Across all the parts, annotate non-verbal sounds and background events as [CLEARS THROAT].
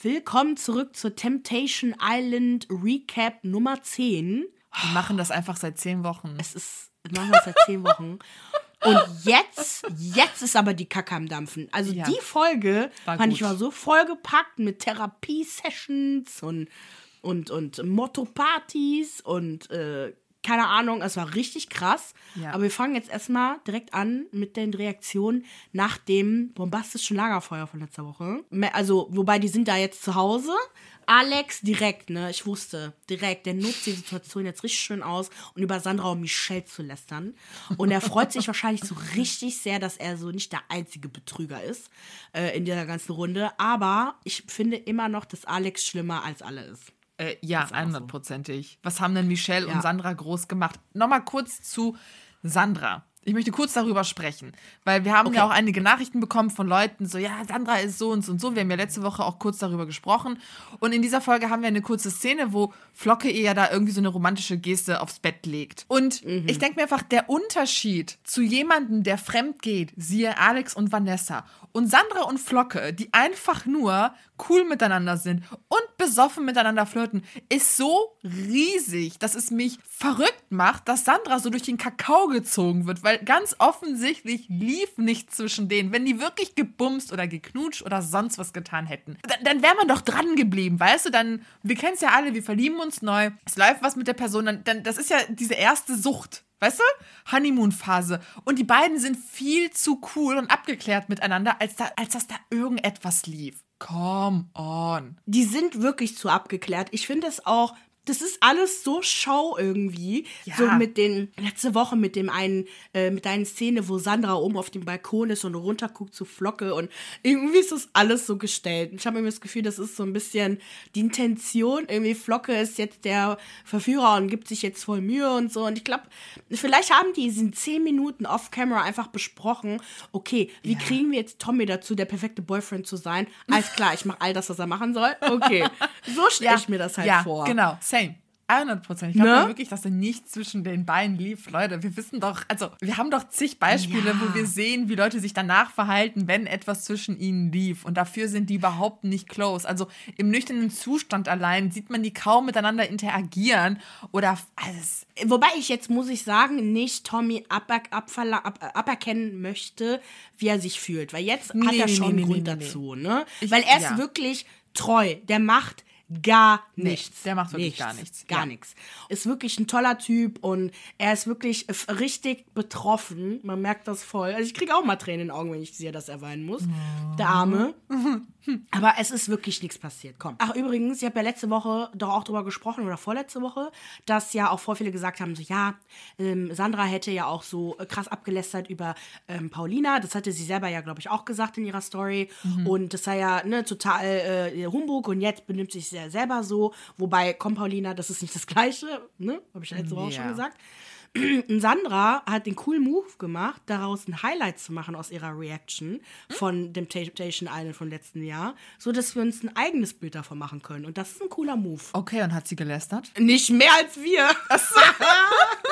Willkommen zurück zur Temptation Island Recap Nummer 10. Wir machen das einfach seit zehn Wochen. Es ist, wir machen das seit 10 Wochen. Und jetzt, jetzt ist aber die Kacke am Dampfen. Also Ja. die Folge, fand ich gut. war so vollgepackt mit Therapie-Sessions und, und, und Motto-Partys und äh, keine Ahnung, es war richtig krass. Ja. Aber wir fangen jetzt erstmal direkt an mit den Reaktionen nach dem bombastischen Lagerfeuer von letzter Woche. Also, wobei die sind da jetzt zu Hause. Alex direkt, ne? Ich wusste direkt, der nutzt die Situation jetzt richtig schön aus, um über Sandra und Michelle zu lästern. Und er freut sich [LAUGHS] wahrscheinlich so richtig sehr, dass er so nicht der einzige Betrüger ist äh, in dieser ganzen Runde. Aber ich finde immer noch, dass Alex schlimmer als alle ist. Äh, ja, auch so. 100%ig. Was haben denn Michelle Ja. und Sandra groß gemacht? Nochmal kurz zu Sandra. Ich möchte kurz darüber sprechen, weil wir haben ja Okay. auch einige Nachrichten bekommen von Leuten, so, ja, Sandra ist so und so und so. Wir haben ja letzte Woche auch kurz darüber gesprochen. Und in dieser Folge haben wir eine kurze Szene, wo Flocke ihr ja da irgendwie so eine romantische Geste aufs Bett legt. Und ich denke mir einfach, der Unterschied zu jemandem, der fremd geht, siehe Alex und Vanessa, und Sandra und Flocke, die einfach nur cool miteinander sind und besoffen miteinander flirten, ist so riesig, dass es mich verrückt macht, dass Sandra so durch den Kakao gezogen wird, weil ganz offensichtlich lief nichts zwischen denen. Wenn die wirklich gebumst oder geknutscht oder sonst was getan hätten, dann, dann wäre man doch dran geblieben, weißt du? Dann, wir kennen es ja alle, wir verlieben uns neu, es läuft was mit der Person, dann, dann das ist ja diese erste Sucht. Weißt du? Honeymoon-Phase. Und die beiden sind viel zu cool und abgeklärt miteinander, als, da, als dass da irgendetwas lief. Come on. die sind wirklich zu abgeklärt. Ich finde es auch, das ist alles so Show irgendwie. Ja. So mit den, letzte Woche mit dem einen, äh, mit einer Szene, wo Sandra oben auf dem Balkon ist und runterguckt zu Flocke und irgendwie ist das alles so gestellt. Ich habe immer das Gefühl, das ist so ein bisschen die Intention. Irgendwie Flocke ist jetzt der Verführer und gibt sich jetzt voll Mühe und so. Und ich glaube, vielleicht haben die in zehn Minuten off-camera einfach besprochen, okay, wie kriegen wir jetzt Tommy dazu, der perfekte Boyfriend zu sein? Alles klar, ich mache all das, was er machen soll. Okay, [LAUGHS] so stelle ich mir das halt ja, vor. Genau, same. 100 Prozent. Ich glaube Ne? wirklich, dass da nichts zwischen den Beinen lief. Leute, wir wissen doch, also wir haben doch zig Beispiele, Ja. wo wir sehen, wie Leute sich danach verhalten, wenn etwas zwischen ihnen lief. Und dafür sind die überhaupt nicht close. Also im nüchternen Zustand allein sieht man die kaum miteinander interagieren oder alles. Wobei ich jetzt, muss ich sagen, nicht Tommy aber, abverla- ab, aberkennen möchte, wie er sich fühlt. Weil jetzt hat Nee, er nee, schon nee, Grund dazu, ne? Ich- Weil er ist ja. wirklich treu. Der macht gar nichts. der macht wirklich gar nichts. Gar Ja. nichts. Ist wirklich ein toller Typ und er ist wirklich richtig betroffen. Man merkt das voll. Also ich kriege auch mal Tränen in den Augen, wenn ich sehe, dass er weinen muss. Der Arme. Aber es ist wirklich nichts passiert. Komm. Ach, übrigens, ich habe ja letzte Woche doch auch drüber gesprochen oder vorletzte Woche, dass ja auch voll viele gesagt haben, so ja, ähm, Sandra hätte ja auch so äh, krass abgelästert über ähm, Paulina. Das hatte sie selber ja, glaube ich, auch gesagt in ihrer Story. Und das sei ja ne, total äh, Humbug und jetzt benimmt sich sie ja selber so. Wobei, komm, Paulina, das ist nicht das Gleiche, ne? Habe ich ja letzte Woche auch schon gesagt. [CLEARS THROAT] Sandra hat den coolen Move gemacht, daraus ein Highlight zu machen aus ihrer Reaction von dem Temptation Island von letzten Jahr, so dass wir uns ein eigenes Bild davon machen können. Und das ist ein cooler Move. Okay, und hat sie gelästert? Nicht mehr als wir. [LAUGHS] [LAUGHS]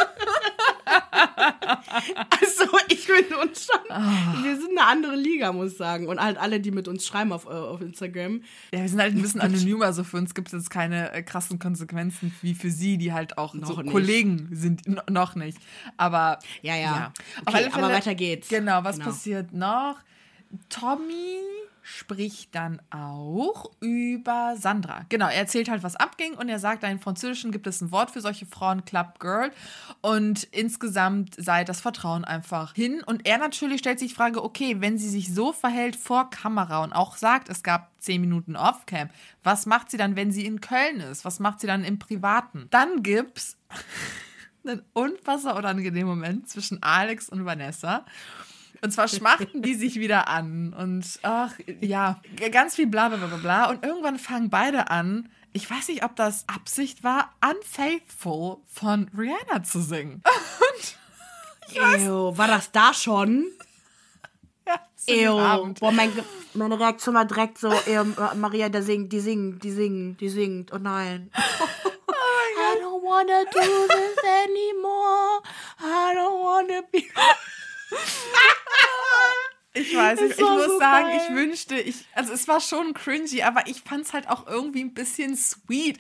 [LAUGHS] also, ich finde uns schon. Wir sind eine andere Liga, muss ich sagen. Und halt alle, die mit uns schreiben auf, äh, auf Instagram. Ja, wir sind halt ein bisschen anonymer, also für uns gibt es jetzt keine äh, krassen Konsequenzen wie für sie, die halt auch Noch so nicht. Kollegen sind. Noch nicht. Aber Ja, ja. Auf Okay, aber weiter geht's. Genau, was Genau. passiert noch? Tommy spricht dann auch über Sandra. Genau, er erzählt halt, was abging und er sagt, im Französischen gibt es ein Wort für solche Frauen, Club Girl. Und insgesamt sei das Vertrauen einfach hin. Und er natürlich stellt sich die Frage, okay, wenn sie sich so verhält vor Kamera und auch sagt, es gab zehn Minuten Offcam, was macht sie dann, wenn sie in Köln ist? Was macht sie dann im Privaten? Dann gibt's [LAUGHS] einen unfassbar unangenehmen Moment zwischen Alex und Vanessa. Und zwar schmachten die sich wieder an. Und ach, ja, ganz viel bla bla bla bla, bla. Und irgendwann fangen beide an, ich weiß nicht, ob das Absicht war, Unfaithful von Rihanna zu singen. Ew, war das da schon? Ja, Ew. Abend. Boah, mein, meine Reaktion war direkt so, ew, Maria, der singt, die singt, die singt, die singt. Oh nein. [LAUGHS] I don't wanna do this anymore. I don't wanna be. [LAUGHS] Ich weiß, ich, ich muss so sagen, geil. ich wünschte, ich, also es war schon cringy, aber ich fand es halt auch irgendwie ein bisschen sweet.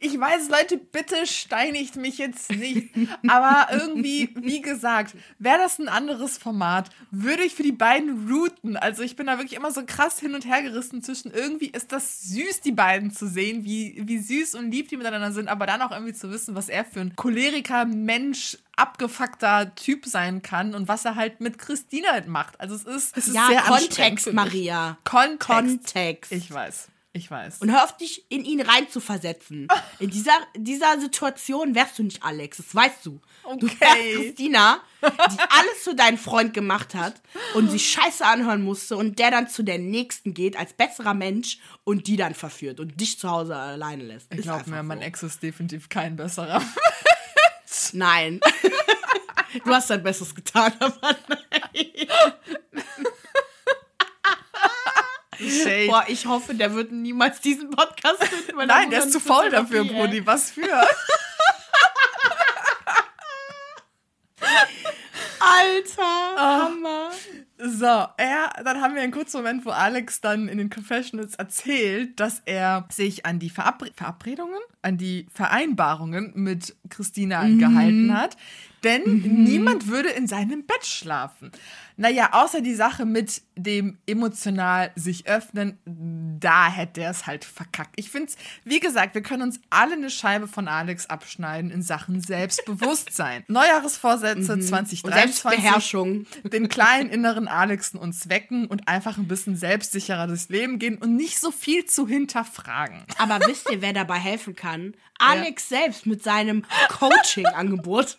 Ich weiß, Leute, bitte steinigt mich jetzt nicht. [LAUGHS] Aber irgendwie, wie gesagt, wäre das ein anderes Format, würde ich für die beiden routen. Also ich bin da wirklich immer so krass hin und her gerissen zwischen irgendwie ist das süß, die beiden zu sehen, wie, wie süß und lieb die miteinander sind, aber dann auch irgendwie zu wissen, was er für ein Choleriker, Mensch, abgefuckter Typ sein kann und was er halt mit Christina halt macht. Also es ist, es ist Ja, sehr Kontext. Maria. Kontext. Kontext. Ich weiß. Ich weiß. Und hör auf, dich in ihn reinzuversetzen. [LAUGHS] In dieser, dieser Situation wärst du nicht Alex, das weißt du. Du Okay. wärst Christina, die [LAUGHS] alles für deinen Freund gemacht hat und sich scheiße anhören musste und der dann zu der Nächsten geht als besserer Mensch und die dann verführt und dich zu Hause alleine lässt. ich glaube mir, so. mein Ex ist definitiv kein besserer. [LAUGHS] Nein. [LAUGHS] du hast dein Bestes getan, aber nein. Shade. Boah, ich hoffe, der wird niemals diesen Podcast finden. Nein, der ist zu faul dafür, ey. Brudi. Was für? [LAUGHS] Alter, Ah. Hammer. So, er, dann haben wir einen kurzen Moment, wo Alex dann in den Confessionals erzählt, dass er sich an die Verabre Verabredungen, an die Vereinbarungen mit Christina gehalten hat. Denn niemand würde in seinem Bett schlafen. Naja, außer die Sache mit dem emotional sich öffnen, da hätte er es halt verkackt. Ich finde es, wie gesagt, wir können uns alle eine Scheibe von Alex abschneiden in Sachen Selbstbewusstsein. [LAUGHS] Neujahresvorsätze Und 2023 Selbstbeherrschung. [LAUGHS] den kleinen inneren Alexen uns wecken und einfach ein bisschen selbstsicherer durchs Leben gehen und nicht so viel zu hinterfragen. Aber wisst ihr, wer dabei helfen kann? [LAUGHS] Alex selbst mit seinem Coaching-Angebot.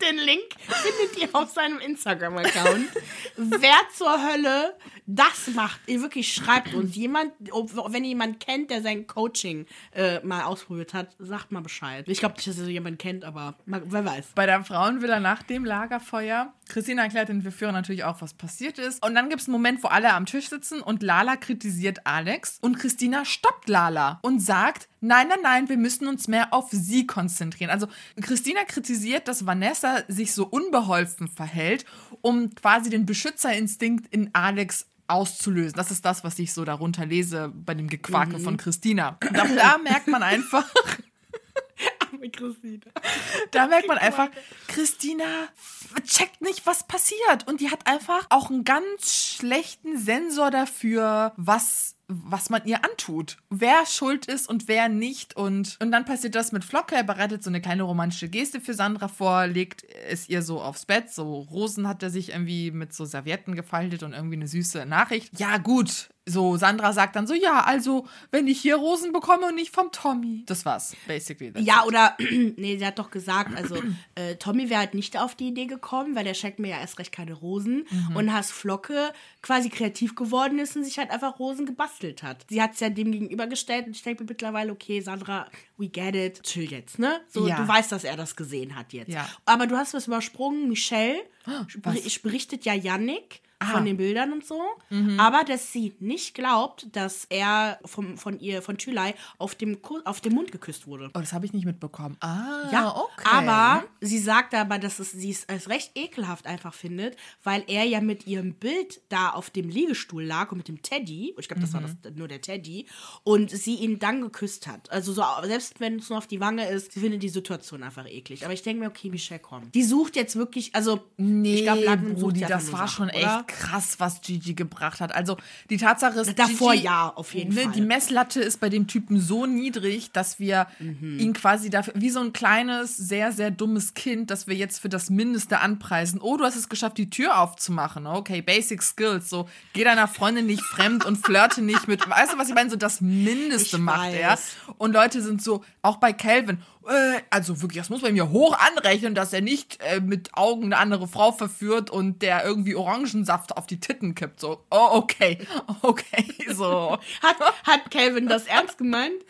Den Link findet ihr auf seinem Instagram-Account. Wer zur Hölle das macht, ihr wirklich schreibt uns. Jemand, wenn ihr jemanden kennt, der sein Coaching äh, mal ausprobiert hat, sagt mal Bescheid. Ich glaube nicht, dass ihr so jemanden kennt, aber mal, wer weiß. Bei der Frauenvilla nach dem Lagerfeuer. Christina erklärt den Verführern natürlich auch, was passiert ist. Und dann gibt es einen Moment, wo alle am Tisch sitzen und Lala kritisiert Alex. Und Christina stoppt Lala und sagt, nein, nein, nein, wir müssen uns mehr auf sie konzentrieren. Also Christina kritisiert, dass Vanessa sich so unbeholfen verhält, um quasi den Beschützerinstinkt in Alex auszulösen. Das ist das, was ich so darunter lese bei dem Gequake von Christina. [CLEARS THROAT] Und ab da merkt man einfach, [LAUGHS] Christine. da merkt man einfach, Christina checkt nicht, was passiert. Und die hat einfach auch einen ganz schlechten Sensor dafür, was, was man ihr antut. Wer schuld ist und wer nicht. Und, und dann passiert das mit Flocke. Er bereitet so eine kleine romantische Geste für Sandra vor, legt es ihr so aufs Bett. So Rosen hat er sich irgendwie mit so Servietten gefaltet und irgendwie eine süße Nachricht. Ja, gut. So, Sandra sagt dann so, ja, also, wenn ich hier Rosen bekomme und nicht vom Tommy. Das war's, basically. Ja, oder, [CLEARS THROAT] nee, sie hat doch gesagt, also äh, Tommy wäre halt nicht auf die Idee gekommen, weil der schenkt mir ja erst recht keine Rosen. Und Hass Flocke quasi kreativ geworden ist und sich halt einfach Rosen gebastelt hat. Sie hat es ja dem gegenübergestellt und ich denke mir mittlerweile, okay, Sandra, we get it, chill jetzt, ne? So, Ja. du weißt, dass er das gesehen hat jetzt. Ja. Aber du hast was übersprungen, Michelle was? beri- berichtet ja Yannick. Ah. Von den Bildern und so. Aber dass sie nicht glaubt, dass er vom, von ihr, von Thülei, auf dem, auf dem Mund geküsst wurde. Oh, das habe ich nicht mitbekommen. Ah, Ja, okay. aber sie sagt aber, dass es, sie es als recht ekelhaft einfach findet, weil er ja mit ihrem Bild da auf dem Liegestuhl lag und mit dem Teddy, ich glaube, das war Mhm. das, nur der Teddy, und sie ihn dann geküsst hat. Also so, selbst wenn es nur auf die Wange ist, sie findet die Situation einfach eklig. Aber ich denke mir, okay, Michelle, komm. Die sucht jetzt wirklich, also Nee, ich glaube, Brudi, das war schon oder? echt krass, was Gigi gebracht hat. Also die Tatsache ist, Davor Gigi, ja, auf jeden ne, Fall. Die Messlatte ist bei dem Typen so niedrig, dass wir Mhm. ihn quasi dafür, wie so ein kleines, sehr, sehr dummes Kind, dass wir jetzt für das Mindeste anpreisen. Oh, du hast es geschafft, die Tür aufzumachen. Okay, Basic Skills. So, geh deiner Freundin nicht fremd und flirte nicht mit. Weißt du, was ich meine? So das Mindeste Ich macht er. weiß. Und Leute sind so, auch bei Calvin, äh, also wirklich, das muss man mir hoch anrechnen, dass er nicht äh, mit Augen eine andere Frau verführt und der irgendwie Orangensaft auf die Titten kippt. So, oh, okay, [LAUGHS] okay, so. Hat, hat Calvin das ernst gemeint? [LAUGHS]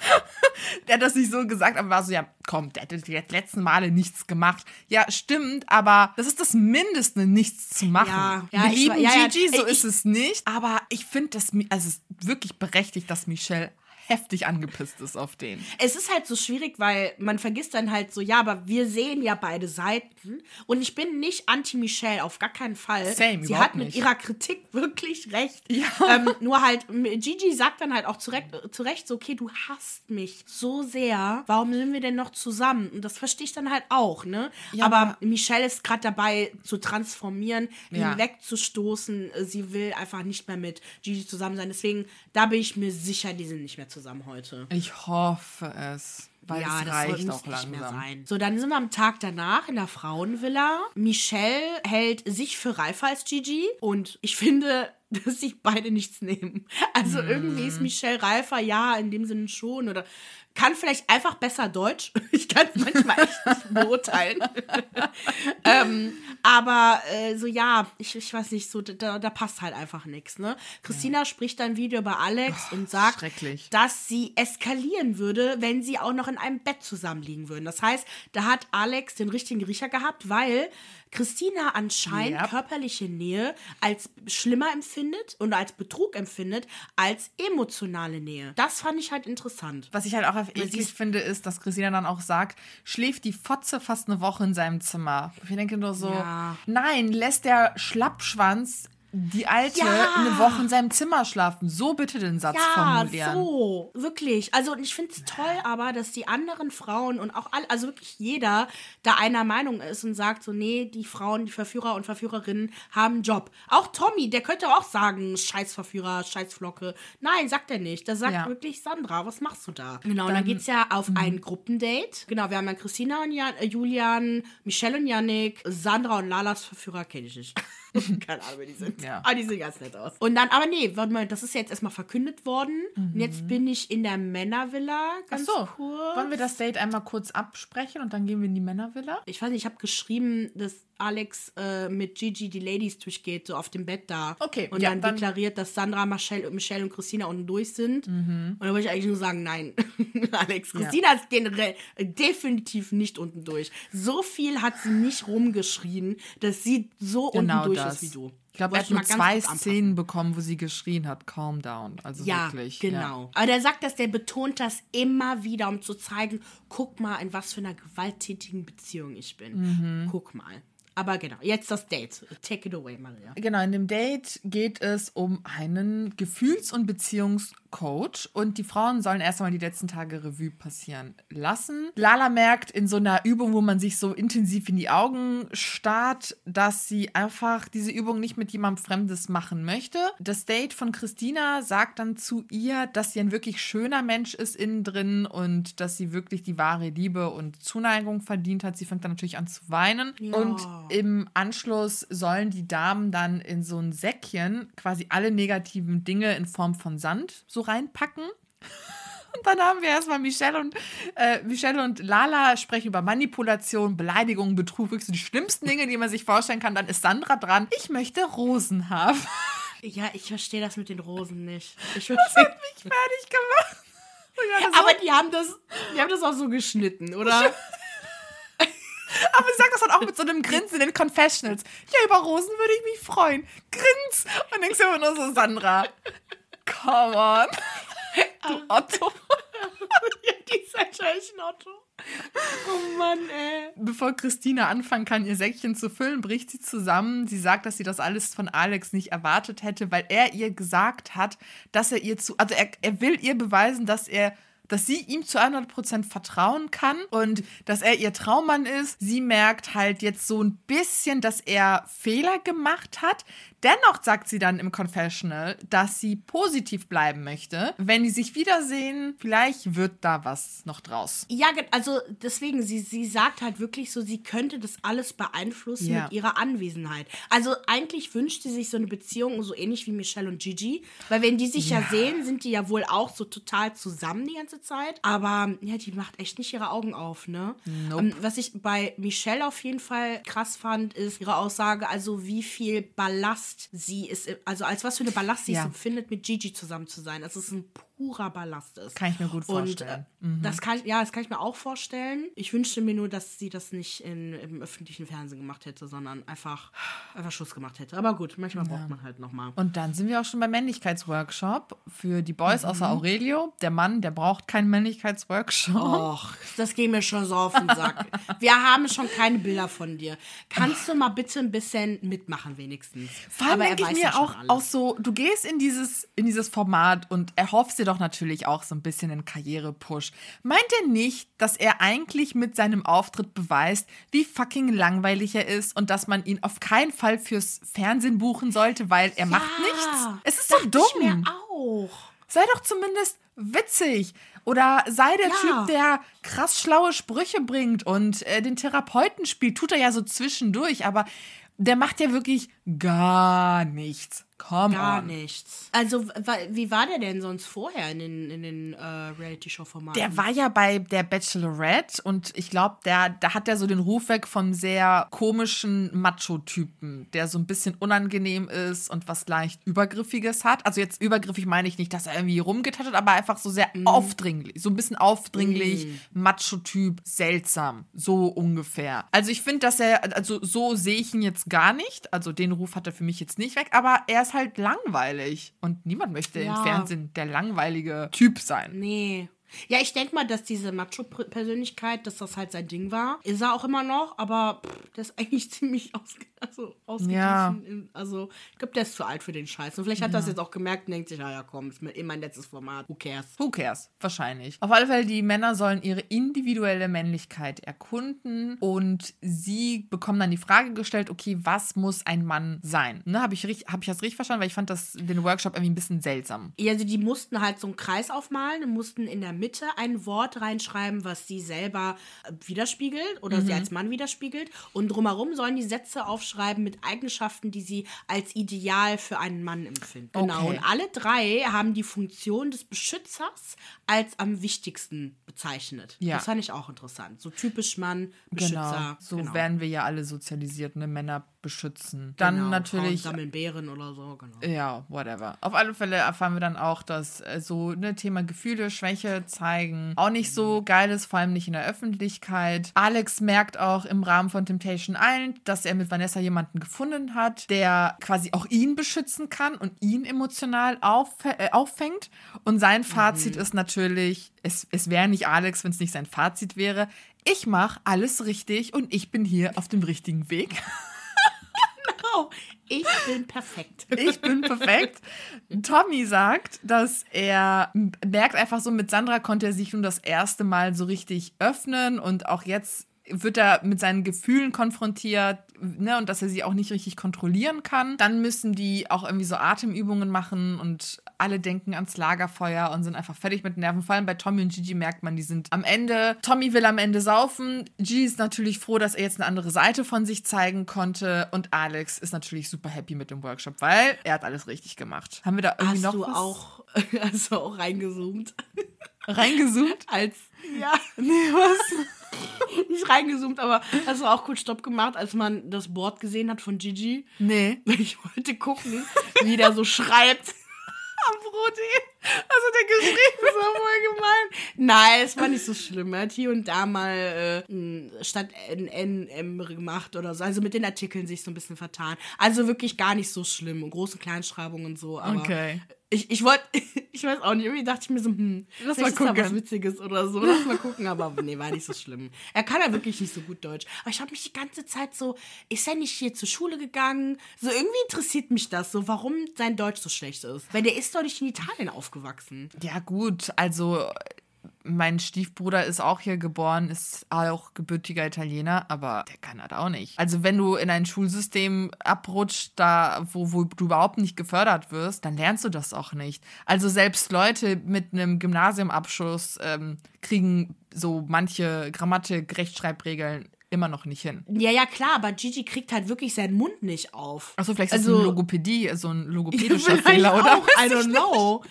Der hat das nicht so gesagt, aber war so, ja, komm, der hat die letzten Male nichts gemacht. Ja, stimmt, aber das ist das Mindeste, nichts zu machen. Ja, ja, Wir lieben wa- ja, Gigi, so ich- ist es nicht. Aber ich finde, dass Mi- also es ist wirklich berechtigt, dass Michelle heftig angepisst ist auf den. Es ist halt so schwierig, weil man vergisst dann halt so, ja, aber wir sehen ja beide Seiten. Und ich bin nicht anti-Michelle, auf gar keinen Fall. Same, Sie hat mit nicht. ihrer Kritik [LAUGHS] wirklich recht. Ja. Ähm, nur halt, Gigi sagt dann halt auch zu Recht, zu Recht so, okay, du hasst mich so sehr. Warum sind wir denn noch zusammen? Und das verstehe ich dann halt auch, ne? Ja, aber aber- Michelle ist gerade dabei zu transformieren, Ja. hinwegzustoßen. Sie will einfach nicht mehr mit Gigi zusammen sein. Deswegen, da bin ich mir sicher, die sind nicht mehr zusammen heute. Ich hoffe es. Weil ja, es das reicht auch nicht mehr langsam. sein. So, dann sind wir am Tag danach in der Frauenvilla. Michelle hält sich für reifer als Gigi und ich finde, [LAUGHS] dass sich beide nichts nehmen. Also irgendwie Mhm. ist Michelle reifer, ja, in dem Sinne schon oder kann vielleicht einfach besser Deutsch. [LAUGHS] Ich kann es manchmal echt nicht beurteilen. [LAUGHS] ähm, aber äh, so, ja, ich, ich weiß nicht, so, da, da passt halt einfach nichts, ne? Christina spricht dann wieder über Alex und sagt, dass sie eskalieren würde, wenn sie auch noch in einem Bett zusammenliegen würden. Das heißt, da hat Alex den richtigen Riecher gehabt, weil Christina anscheinend Yep. körperliche Nähe als schlimmer empfindet und als Betrug empfindet als emotionale Nähe. Das fand ich halt interessant. Was ich halt auch eklig finde, ist, dass Christina dann auch sagt, schläft die Fotze fast eine Woche in seinem Zimmer. Ich denke nur so, Ja. nein, lässt der Schlappschwanz die Alte Ja. eine Woche in seinem Zimmer schlafen. So bitte den Satz Ja, formulieren. so, wirklich. Also ich finde es toll aber, dass die anderen Frauen und auch alle, also wirklich jeder da einer Meinung ist und sagt so, nee, die Frauen, die Verführer und Verführerinnen haben einen Job. Auch Tommy, der könnte auch sagen, scheiß Verführer, scheiß Flocke. Nein, sagt er nicht. Da sagt Ja. wirklich Sandra, was machst du da? Genau, und dann Dann- geht's ja auf ein Gruppendate. Genau, wir haben dann Christina und Jan, äh, Julian, Michelle und Yannick, Sandra und Lalas Verführer kenne ich nicht. [LAUGHS] Keine Ahnung, wer die sind. Ja. Aber die sehen ganz nett aus. Und dann, aber nee, warte mal, das ist jetzt erstmal verkündet worden. Und jetzt bin ich in der Männervilla. Ach Ganz so, kurz. wollen wir das Date einmal kurz absprechen und dann gehen wir in die Männervilla? Ich weiß nicht, ich habe geschrieben, dass Alex äh, mit Gigi die Ladies durchgeht, so auf dem Bett da. Okay, Und ja, dann, dann- deklariert, dass Sandra, Michelle, Michelle und Christina unten durch sind. Mhm. Und da wollte ich eigentlich nur sagen, nein. [LAUGHS] Alex, Christina ist generell definitiv nicht unten durch. So viel hat sie nicht rumgeschrien, dass sie so Genau unten durch das. ist wie du. Ich glaube, er hat nur zwei. Szenen bekommen, wo sie geschrien hat, calm down. Also Ja, wirklich. genau. Aber der sagt das, der betont das immer wieder, um zu zeigen, guck mal, in was für einer gewalttätigen Beziehung ich bin. Mhm. Guck mal. Aber genau, jetzt das Date. Take it away, Maria. Genau, in dem Date geht es um einen Gefühls- und Beziehungscoach und die Frauen sollen erst einmal die letzten Tage Revue passieren lassen. Lala merkt in so einer Übung, wo man sich so intensiv in die Augen starrt, dass sie einfach diese Übung nicht mit jemandem Fremdes machen möchte. Das Date von Christina sagt dann zu ihr, dass sie ein wirklich schöner Mensch ist innen drin und dass sie wirklich die wahre Liebe und Zuneigung verdient hat. Sie fängt dann natürlich an zu weinen Ja. und im Anschluss sollen die Damen dann in so ein Säckchen quasi alle negativen Dinge in Form von Sand so reinpacken. [LAUGHS] Und dann haben wir erstmal Michelle und äh, Michelle und Lala sprechen über Manipulation, Beleidigung, Betrug, wirklich so die schlimmsten Dinge, die man sich vorstellen kann. Dann ist Sandra dran. Ich möchte Rosen haben. [LAUGHS] Ja, ich verstehe das mit den Rosen nicht. Ich Das hat mich fertig gemacht. So, Aber die haben das, die haben das auch so geschnitten, oder? Aber sie sagt das dann auch mit so einem Grinsen in den Confessionals. Ja, über Rosen würde ich mich freuen. Grins. Und denkst du immer nur so, Sandra, come on. Du Otto. [LAUGHS] ja, die ist wahrscheinlich ein Otto. Oh Mann, ey. Bevor Christina anfangen kann, ihr Säckchen zu füllen, bricht sie zusammen. Sie sagt, dass sie das alles von Alex nicht erwartet hätte, weil er ihr gesagt hat, dass er ihr zu, also er, er will ihr beweisen, dass er dass sie ihm zu 100% vertrauen kann und dass er ihr Traummann ist. Sie merkt halt jetzt so ein bisschen, dass er Fehler gemacht hat. Dennoch sagt sie dann im Confessional, dass sie positiv bleiben möchte. Wenn die sich wiedersehen, vielleicht wird da was noch draus. Ja, also deswegen, sie, sie sagt halt wirklich so, sie könnte das alles beeinflussen Ja. mit ihrer Anwesenheit. Also eigentlich wünscht sie sich so eine Beziehung so ähnlich wie Michelle und Gigi, weil wenn die sich ja, sehen, sind die ja wohl auch so total zusammen die ganze Zeit. Aber ja, die macht echt nicht ihre Augen auf, ne? Nope. Ähm, was ich bei Michelle auf jeden Fall krass fand, ist ihre Aussage, also wie viel Ballast sie ist, also als was für eine Ballast sie Ja. es empfindet, mit Gigi zusammen zu sein. Das ist ein purer Ballast ist. Kann ich mir gut vorstellen. Und äh, das kann ja, das kann ich mir auch vorstellen. Ich wünschte mir nur, dass sie das nicht in, im öffentlichen Fernsehen gemacht hätte, sondern einfach, einfach Schluss gemacht hätte. Aber gut, manchmal braucht man halt nochmal. Und dann sind wir auch schon beim Männlichkeitsworkshop für die Boys außer Aurelio. Der Mann, der braucht keinen Männlichkeitsworkshop. Och, das geht mir schon so auf den Sack. [LAUGHS] Wir haben schon keine Bilder von dir. Kannst du mal bitte ein bisschen mitmachen, wenigstens? Vor allem Aber er denke ich mir ja auch, alles. auch so, du gehst in dieses, in dieses Format und erhoffst dir doch natürlich auch so ein bisschen einen Karrierepush. Meint er nicht, dass er eigentlich mit seinem Auftritt beweist, wie fucking langweilig er ist und dass man ihn auf keinen Fall fürs Fernsehen buchen sollte, weil er macht nichts? Es ist so dachte ich mir dumm. auch. Sei doch zumindest witzig. Oder sei der Ja. Typ, der krass schlaue Sprüche bringt und äh, den Therapeuten spielt. Tut er ja so zwischendurch, aber der macht ja wirklich gar nichts. Come Gar on. nichts. Also, wie war der denn sonst vorher in den, in den äh, Reality-Show-Formaten? Der war ja bei der Bachelorette und ich glaube, der, da hat er so den Ruf weg vom sehr komischen Macho-Typen, der so ein bisschen unangenehm ist und was leicht Übergriffiges hat. Also jetzt übergriffig meine ich nicht, dass er irgendwie rumgetattet, aber einfach so sehr aufdringlich, so ein bisschen aufdringlich, Macho-Typ, seltsam, so ungefähr. Also ich finde, dass er, also so sehe ich ihn jetzt gar nicht. Also den Ruf hat er für mich jetzt nicht weg, aber er ist halt langweilig und niemand möchte Ja. im Fernsehen der langweilige Typ sein. Nee. Ja, ich denke mal, dass diese Macho-Persönlichkeit, dass das halt sein Ding war. Ist er auch immer noch, aber pff, der ist eigentlich [LAUGHS] ziemlich ausge also, ausgeglichen. Ja. in- Also, ich glaube, der ist zu alt für den Scheiß. Und vielleicht hat er das jetzt auch gemerkt und denkt sich, naja, komm, ist mir mein letztes Format. Who cares? Who cares? Wahrscheinlich. Auf alle Fälle, die Männer sollen ihre individuelle Männlichkeit erkunden und sie bekommen dann die Frage gestellt, okay, was muss ein Mann sein? Ne, Habe ich, richtig- hab ich das richtig verstanden? Weil ich fand das, den Workshop irgendwie ein bisschen seltsam. Ja, also die mussten halt so einen Kreis aufmalen und mussten in der Mitte ein Wort reinschreiben, was sie selber widerspiegelt oder Mhm. sie als Mann widerspiegelt. Und drumherum sollen die Sätze aufschreiben mit Eigenschaften, die sie als ideal für einen Mann empfinden. Genau. Okay. Und alle drei haben die Funktion des Beschützers als am wichtigsten bezeichnet. Ja. Das fand ich auch interessant. So typisch Mann, Beschützer. Genau. So genau. werden wir ja alle sozialisiert, ne? Männer beschützen. Dann Genau, natürlich. Frauen sammeln Beeren oder so, genau. Ja, whatever. Auf alle Fälle erfahren wir dann auch, dass äh, so ne Thema Gefühle, Schwäche zeigen auch nicht so geil ist, vor allem nicht in der Öffentlichkeit. Alex merkt auch im Rahmen von Temptation Island, dass er mit Vanessa jemanden gefunden hat, der quasi auch ihn beschützen kann und ihn emotional auf, äh, auffängt. Und sein Fazit ist natürlich, es, es wäre nicht Alex, wenn es nicht sein Fazit wäre. Ich mache alles richtig und ich bin hier auf dem richtigen Weg. [LAUGHS] Oh, ich bin perfekt. Ich bin perfekt. Tommy sagt, dass er merkt einfach so, mit Sandra konnte er sich nun das erste Mal so richtig öffnen und auch jetzt wird er mit seinen Gefühlen konfrontiert ne, und dass er sie auch nicht richtig kontrollieren kann. Dann müssen die auch irgendwie so Atemübungen machen und alle denken ans Lagerfeuer und sind einfach fertig mit Nerven. Vor allem bei Tommy und Gigi merkt man, die sind am Ende. Tommy will am Ende saufen. Gigi ist natürlich froh, dass er jetzt eine andere Seite von sich zeigen konnte. Und Alex ist natürlich super happy mit dem Workshop, weil er hat alles richtig gemacht. Haben wir da irgendwie Hast noch du was auch, [LAUGHS] hast du auch reingezoomt? reingezoomt? [LAUGHS] Als, ja, [LAUGHS] Nee, was? [LAUGHS] nicht reingezoomt, aber hast du auch kurz Stopp gemacht, als man das Board gesehen hat von Gigi? Nee. [LAUGHS] Ich wollte gucken, wie der so schreibt. [LAUGHS] Am Broti. Also der geschrieben. Das war voll gemein. Nein, es war nicht so schlimm. Er hat hier und da mal äh, statt N, N, M gemacht oder so. Also mit den Artikeln sich so ein bisschen vertan. Also wirklich gar nicht so schlimm. Große Kleinschreibungen und so. Aber Okay. Ich, ich wollte, [LAUGHS] ich weiß auch nicht, irgendwie dachte ich mir so, hm, Lass mal da was gucken. Witziges oder so. Lass mal gucken, aber nee, war nicht so schlimm. Er kann ja wirklich nicht so gut Deutsch. Aber ich habe mich die ganze Zeit so, ist er nicht hier zur Schule gegangen? So irgendwie interessiert mich das so, warum sein Deutsch so schlecht ist. Weil der ist doch nicht in Italien aufgewachsen. Ja, gut, also mein Stiefbruder ist auch hier geboren, ist auch gebürtiger Italiener, aber der kann das auch nicht. Also wenn du in ein Schulsystem abrutscht, da wo, wo du überhaupt nicht gefördert wirst, dann lernst du das auch nicht. Also selbst Leute mit einem Gymnasiumabschluss ähm, kriegen so manche Grammatik, Rechtschreibregeln immer noch nicht hin. Ja, ja, klar, aber Gigi kriegt halt wirklich seinen Mund nicht auf. Achso, vielleicht ist Also- das eine Logopädie, so ein [LAUGHS] logopädischer Fehler, oder? Auch, I don't know.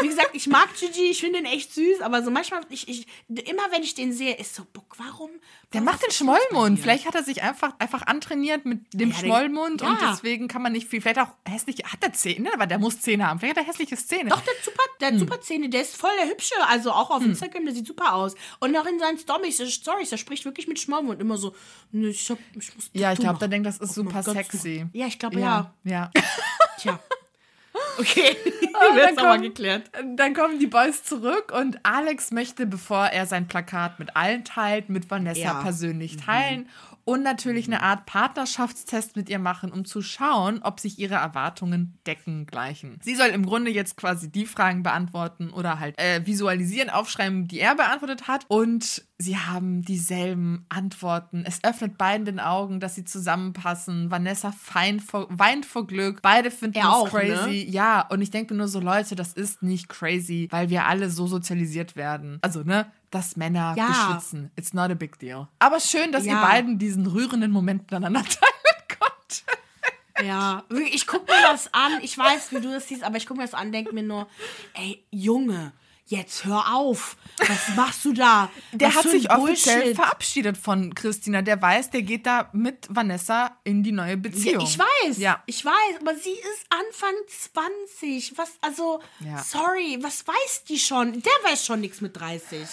Wie gesagt, ich mag Gigi, ich finde den echt süß, aber so manchmal, ich, ich, immer wenn ich den sehe, ist so, Buck, warum? Der macht den ist Schmollmund. Vielleicht hat er sich einfach, einfach antrainiert mit dem Ja, Schmollmund und ja. deswegen kann man nicht viel. Vielleicht auch hässliche. Hat er Zähne? Aber der muss Zähne haben. Vielleicht hat er hässliche Zähne. Doch, der hat super, der Hm. super Zähne, der ist voll der Hübsche. Also auch auf Instagram, der sieht super aus. Und auch in seinen Stories, Stories, der spricht wirklich mit Schmollmund immer so, "Nö, ich, hab, ich muss Ja, ich glaube, der machen." denkt, das ist Oh super sexy. Ja, ich glaube, ja. Ja. Tja. Okay, [LAUGHS] [LAUGHS] dann wird aber komm- geklärt. Dann kommen die Boys zurück und Alex möchte, bevor er sein Plakat mit allen teilt, mit Vanessa Ja. Mhm. persönlich teilen und natürlich eine Art Partnerschaftstest mit ihr machen, um zu schauen, ob sich ihre Erwartungen decken gleichen. Sie soll im Grunde jetzt quasi die Fragen beantworten oder halt äh, visualisieren, aufschreiben, die er beantwortet hat und sie haben dieselben Antworten. Es öffnet beiden den Augen, dass sie zusammenpassen. Vanessa vor, weint vor Glück. Beide finden Er es auch, ne? crazy. Ja, und ich denke nur so, Leute, das ist nicht crazy, weil wir alle so sozialisiert werden. Also, ne, dass Männer Ja. beschützen. It's not a big deal. Aber schön, dass ihr Ja. beiden diesen rührenden Moment miteinander [LAUGHS] teilen konntet. Ja, ich gucke mir das an. Ich weiß, wie du das siehst, aber ich gucke mir das an, denke mir nur, ey, Junge, jetzt hör auf. Was machst du da? Der Was hat sich offiziell Bullshit. verabschiedet von Christina. Der weiß, der geht da mit Vanessa in die neue Ja, Beziehung. ich weiß, Ja. ich weiß, aber sie ist Anfang 20. Was, also, Ja. sorry, was weiß die schon? Der weiß schon nichts mit 30.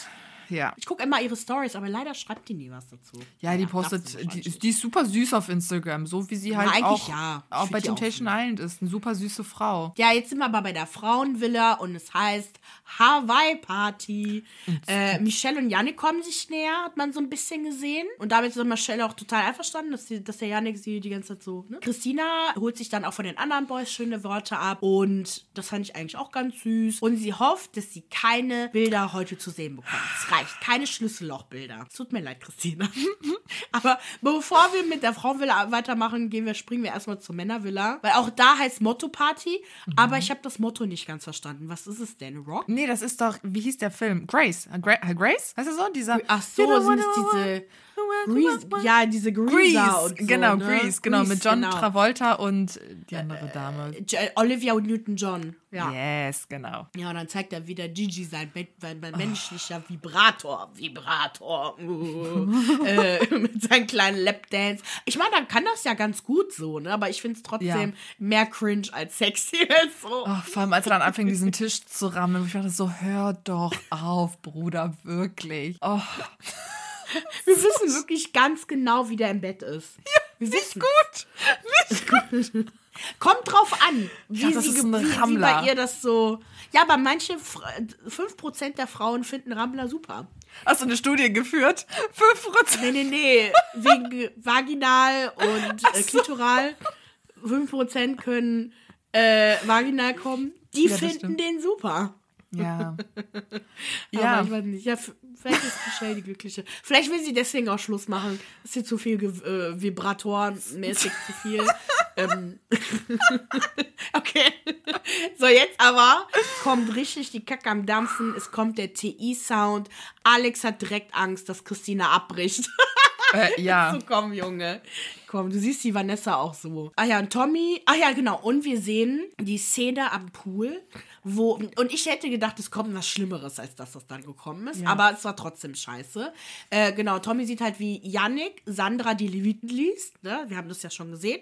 Ja. Ich gucke immer ihre Stories, aber leider schreibt die nie was dazu. Ja, die darf sie postet, die, die ist super süß auf Instagram, so wie sie halt eigentlich auch, ja. Auch bei die auch Temptation Island ist. Eine super süße Frau. Ja, jetzt sind wir aber bei der Frauenvilla und es heißt Hawaii Party. Äh, Michelle und Yannick kommen sich näher, hat man so ein bisschen gesehen. Und damit ist Michelle auch total einverstanden, dass, sie, dass der Yannick sie die ganze Zeit so. Ne? Christina holt sich dann auch von den anderen Boys schöne Worte ab und das fand ich eigentlich auch ganz süß. Und sie hofft, dass sie keine Bilder heute zu sehen bekommt. Es reicht. Keine Schlüssellochbilder. Es tut mir leid, Christina. [LAUGHS] aber bevor wir mit der Frauenvilla weitermachen, gehen wir, springen wir erstmal zur Männervilla. Weil auch da heißt Motto Party, aber ich habe das Motto nicht ganz verstanden. Was ist es denn? Rock? Nee, das ist doch, wie hieß der Film? Grace. Gra Grace? Heißt das so? Dieser. Ach so, sind es diese Grease, ja, diese Grease. so, genau, ne? Grease, genau, mit John genau. Travolta und äh, die andere Dame. J- Olivia und Newton-John. Ja. Yes, genau. Ja, und dann zeigt er wieder Gigi sein, sein menschlicher Vibrator. Vibrator. Uh, [LAUGHS] äh, mit seinen kleinen Lapdance. Ich meine, dann kann das ja ganz gut so, ne? Aber ich finde es trotzdem Ja. mehr cringe als sexy. [LAUGHS] Als so. Oh, vor allem, als er dann anfing, diesen Tisch zu rammen, wo ich dachte so, hör doch auf, Bruder, wirklich. Oh, Wir wissen wirklich ganz genau, wie der im Bett ist. Ja, wir wissen. gut. [LAUGHS] Kommt drauf an, wie, Ja, sie, wie, wie bei ihr das so. Ja, aber manche, Fr- 5% der Frauen finden Rammler super. Hast du eine Studie geführt? 5%. Nee, nee, nee. Wegen vaginal und äh, klitoral. 5% können äh, vaginal kommen. Die Ja, finden stimmt. den super. Ja. [LAUGHS] Aber Ja. ich weiß nicht. Ja, vielleicht ist Michelle die Glückliche. Vielleicht will sie deswegen auch Schluss machen. Ist hier zu viel äh, Vibratoren-mäßig zu viel. ähm. [LAUGHS] okay. So, jetzt aber kommt richtig die Kacke am Dampfen. Es kommt der TI-Sound. Alex hat direkt Angst, dass Christina abbricht. Äh, ja. [LAUGHS] So, komm, Junge. Komm, du siehst die Vanessa auch so. Ah ja, und Tommy. Ah ja, genau. Und wir sehen die Szene am Pool, wo. Und ich hätte gedacht, es kommt was Schlimmeres, als dass das dann gekommen ist. Ja. Aber es war trotzdem scheiße. Äh, genau, Tommy sieht halt, wie Yannick Sandra die Leviten liest. Ne? Wir haben das ja schon gesehen.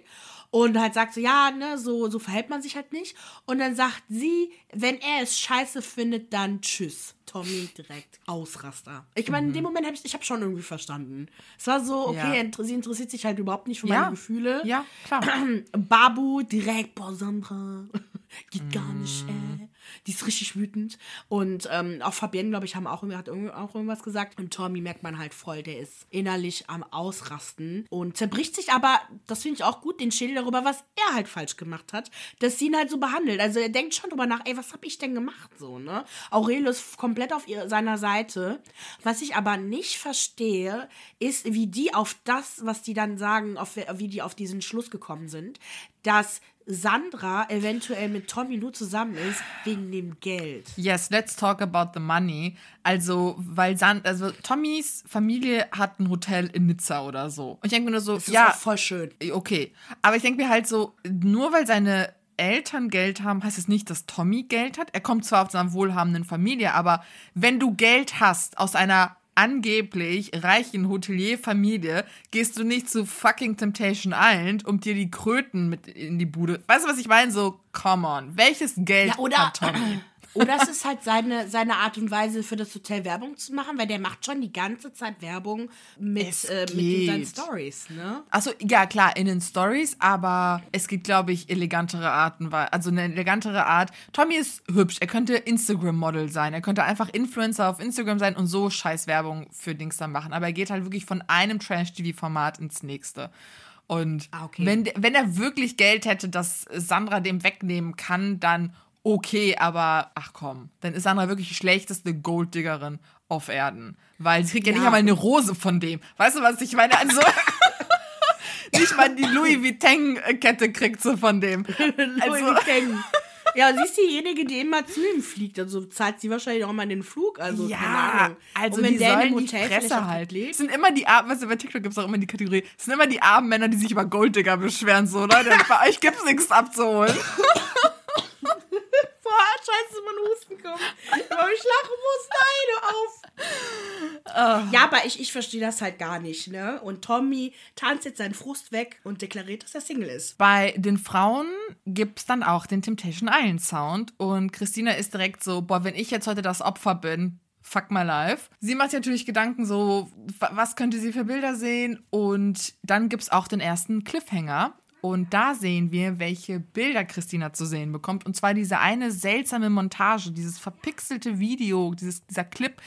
Und halt sagt so, ja, ne, so, so verhält man sich halt nicht. Und dann sagt sie, wenn er es scheiße findet, dann tschüss. Tommy direkt Ausraster. Ich meine, in dem Moment habe ich, ich habe schon irgendwie verstanden. Es war so, okay, Ja. sie interessiert sich halt überhaupt nicht für Ja. meine Gefühle. Ja, klar. [CLEARS THROAT] Babu direkt, boah, Sandra, [LAUGHS] geht gar Mm. nicht, äh. Die ist richtig wütend. Und ähm, auch Fabienne, glaube ich, haben auch, hat auch irgendwas gesagt. Und Tommy merkt man halt voll, der ist innerlich am Ausrasten und zerbricht sich aber, das finde ich auch gut, den Schädel darüber, was er halt falsch gemacht hat, dass sie ihn halt so behandelt. Also er denkt schon drüber nach, ey, was habe ich denn gemacht so, ne? Aurelius komplett auf ihr, seiner Seite. Was ich aber nicht verstehe, ist, wie die auf das, was die dann sagen, auf, wie die auf diesen Schluss gekommen sind, dass Sandra eventuell mit Tommy nur zusammen ist, wegen dem Geld. Yes, let's talk about the money. Also, weil San also Tommys Familie hat ein Hotel in Nizza oder so. Und ich denke mir nur so, Das ist ja, auch voll schön. okay. Aber ich denke mir halt so, nur weil seine Eltern Geld haben, heißt es nicht, dass Tommy Geld hat. Er kommt zwar aus einer wohlhabenden Familie, aber wenn du Geld hast aus einer angeblich reichen Hotelierfamilie, gehst du nicht zu fucking Temptation Island, um dir die Kröten mit in die Bude. Weißt du, was ich meine? So, come on. Welches Geld Ja, oder, hat Tommy? Oder es ist halt seine, seine Art und Weise für das Hotel Werbung zu machen, weil der macht schon die ganze Zeit Werbung mit, äh, mit seinen. Stories, ne? Achso, ja klar, in den Stories, aber es gibt, glaube ich, elegantere Arten, weil- also eine elegantere Art. Tommy ist hübsch, er könnte Instagram-Model sein, er könnte einfach Influencer auf Instagram sein und so scheiß Werbung für Dings dann machen. Aber er geht halt wirklich von einem Trash-TV-Format ins nächste. Und Ah, okay. wenn, wenn er wirklich Geld hätte, das Sandra dem wegnehmen kann, dann okay, aber ach komm, dann ist Sandra wirklich die schlechteste Golddiggerin auf Erden. Weil sie kriegt ja, nicht Ja. einmal eine Rose von dem. Weißt du, was ich meine? Also. [LAUGHS] Nicht mal die Louis Vuitton-Kette kriegt sie von dem. [LAUGHS] Louis Also, Vuitton. Ja, sie ist diejenige, die immer zu ihm fliegt. Also zahlt sie wahrscheinlich auch mal den Flug. Also, keine ja, Ahnung. also Und wenn der in die Hotel auch halten. lebt- Es sind immer die armen, weißt du, bei TikTok gibt es auch immer die Kategorie, es sind immer die armen Männer, die sich über Golddigger beschweren, so, Leute, bei euch gibt's nichts abzuholen. [LAUGHS] Scheiße, mein Husten kommt. Aber ich lachen muss. Nein, auf. Ah. Ja, aber ich, ich verstehe das halt gar nicht, ne? Und Tommy tanzt jetzt seinen Frust weg und deklariert, dass er Single ist. Bei den Frauen gibt's dann auch den Temptation Island Sound und Christina ist direkt so, boah, wenn ich jetzt heute das Opfer bin, fuck my life. Sie macht sich natürlich Gedanken so, wa- was könnte sie für Bilder sehen und dann gibt's auch den ersten Cliffhanger. Und da sehen wir, welche Bilder Christina zu sehen bekommt. Und zwar diese eine seltsame Montage, dieses verpixelte Video, dieses, dieser Clip,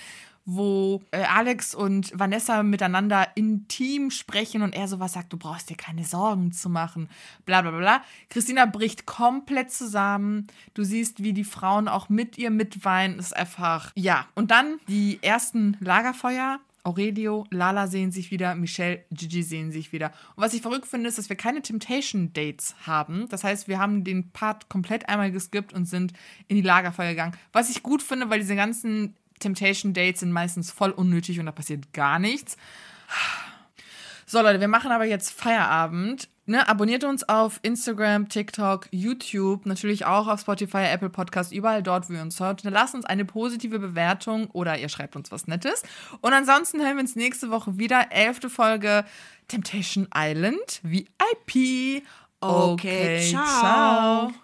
wo äh, Alex und Vanessa miteinander intim sprechen und er sowas sagt, du brauchst dir keine Sorgen zu machen, bla bla bla. Christina bricht komplett zusammen. Du siehst, wie die Frauen auch mit ihr mitweinen. Das ist einfach, ja. Und dann die ersten Lagerfeuer. Aurelio, Lala sehen sich wieder, Michelle, Gigi sehen sich wieder. Und was ich verrückt finde, ist, dass wir keine Temptation-Dates haben. Das heißt, wir haben den Part komplett einmal geskippt und sind in die Lagerfeuer gegangen. Was ich gut finde, weil diese ganzen Temptation-Dates sind meistens voll unnötig und da passiert gar nichts. So, Leute, wir machen aber jetzt Feierabend. Ne, abonniert uns auf Instagram, TikTok, YouTube, natürlich auch auf Spotify, Apple Podcast, überall dort, wo ihr uns hört. Lasst uns eine positive Bewertung oder ihr schreibt uns was Nettes. Und ansonsten hören wir uns nächste Woche wieder. Elfte Folge Temptation Island VIP. Okay, ciao. ciao.